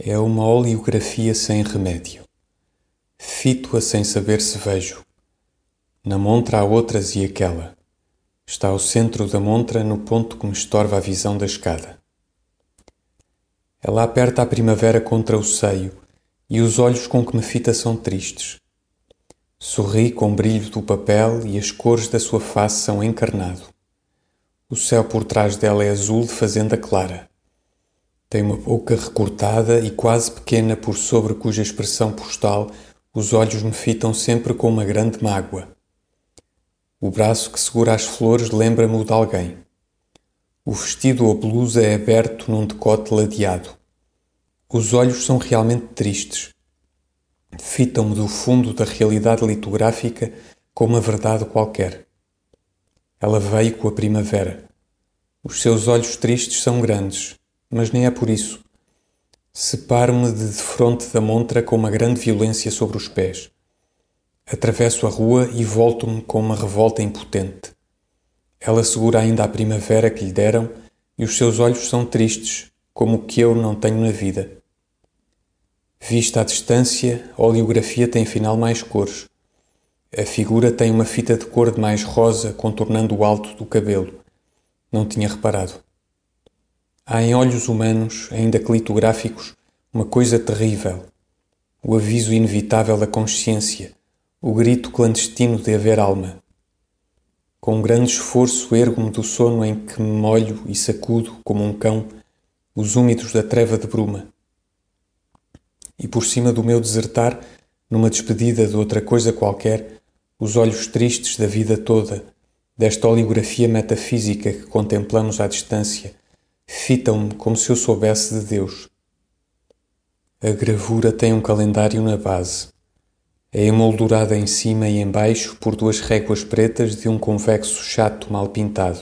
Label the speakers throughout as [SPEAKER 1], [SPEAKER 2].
[SPEAKER 1] É uma oleografia sem remédio. Fito-a sem saber se vejo. Na montra há outras e aquela. Está ao centro da montra, no ponto que me estorva a visão da escada. Ela aperta a primavera contra o seio e os olhos com que me fita são tristes. Sorri com o brilho do papel e as cores da sua face são encarnado. O céu por trás dela é azul de fazenda clara. Tem uma boca recortada e quase pequena por sobre cuja expressão postal os olhos me fitam sempre com uma grande mágoa. O braço que segura as flores lembra-me o de alguém. O vestido ou blusa é aberto num decote ladeado. Os olhos são realmente tristes. Fitam-me do fundo da realidade litográfica com uma verdade qualquer. Ela veio com a primavera. Os seus olhos tristes são grandes, mas nem é por isso. Separo-me de defronte da montra com uma grande violência sobre os pés. Atravesso a rua e volto-me com uma revolta impotente. Ela segura ainda a primavera que lhe deram e os seus olhos são tristes, como o que eu não tenho na vida. Vista à distância, a oleografia tem afinal mais cores. A figura tem uma fita de cor de mais rosa contornando o alto do cabelo. Não tinha reparado. Há em olhos humanos, ainda que litográficos, uma coisa terrível. O aviso inevitável da consciência, o grito clandestino de haver alma. Com um grande esforço ergo-me do sono em que me molho e sacudo, como um cão, os úmidos da treva de bruma. E por cima do meu desertar, numa despedida de outra coisa qualquer, os olhos tristes da vida toda, desta oleografia metafísica que contemplamos à distância, fitam-me como se eu soubesse de Deus. A gravura tem um calendário na base. É emoldurada em cima e embaixo por duas réguas pretas de um convexo chato mal pintado.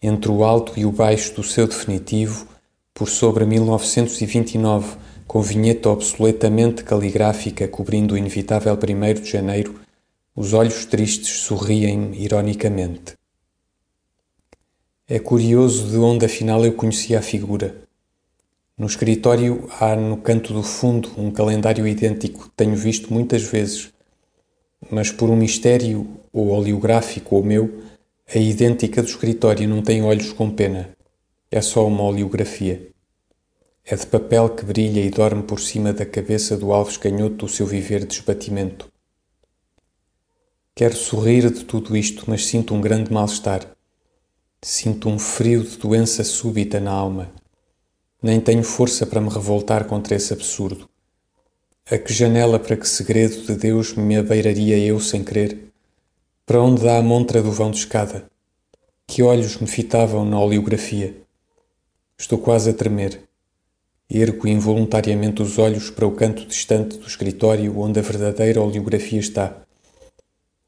[SPEAKER 1] Entre o alto e o baixo do seu definitivo, por sobre 1929, com vinheta obsoletamente caligráfica cobrindo o inevitável 1 de janeiro, os olhos tristes sorriem ironicamente. É curioso de onde afinal eu conhecia a figura. No escritório há no canto do fundo um calendário idêntico que tenho visto muitas vezes, mas por um mistério ou oleográfico ou meu, a idêntica do escritório não tem olhos com pena. É só uma oleografia. É de papel que brilha e dorme por cima da cabeça do Alves Canhoto do seu viver de esbatimento. Quero sorrir de tudo isto, mas sinto um grande mal-estar. Sinto um frio de doença súbita na alma. Nem tenho força para me revoltar contra esse absurdo. A que janela para que segredo de Deus me abeiraria eu sem querer? Para onde dá a montra do vão de escada? Que olhos me fitavam na oleografia? Estou quase a tremer. Ergo involuntariamente os olhos para o canto distante do escritório onde a verdadeira oleografia está.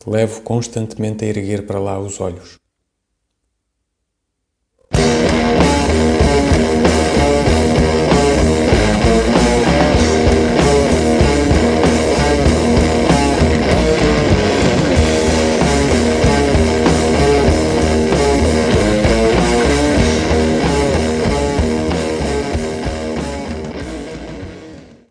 [SPEAKER 1] Levo constantemente a erguer para lá os olhos.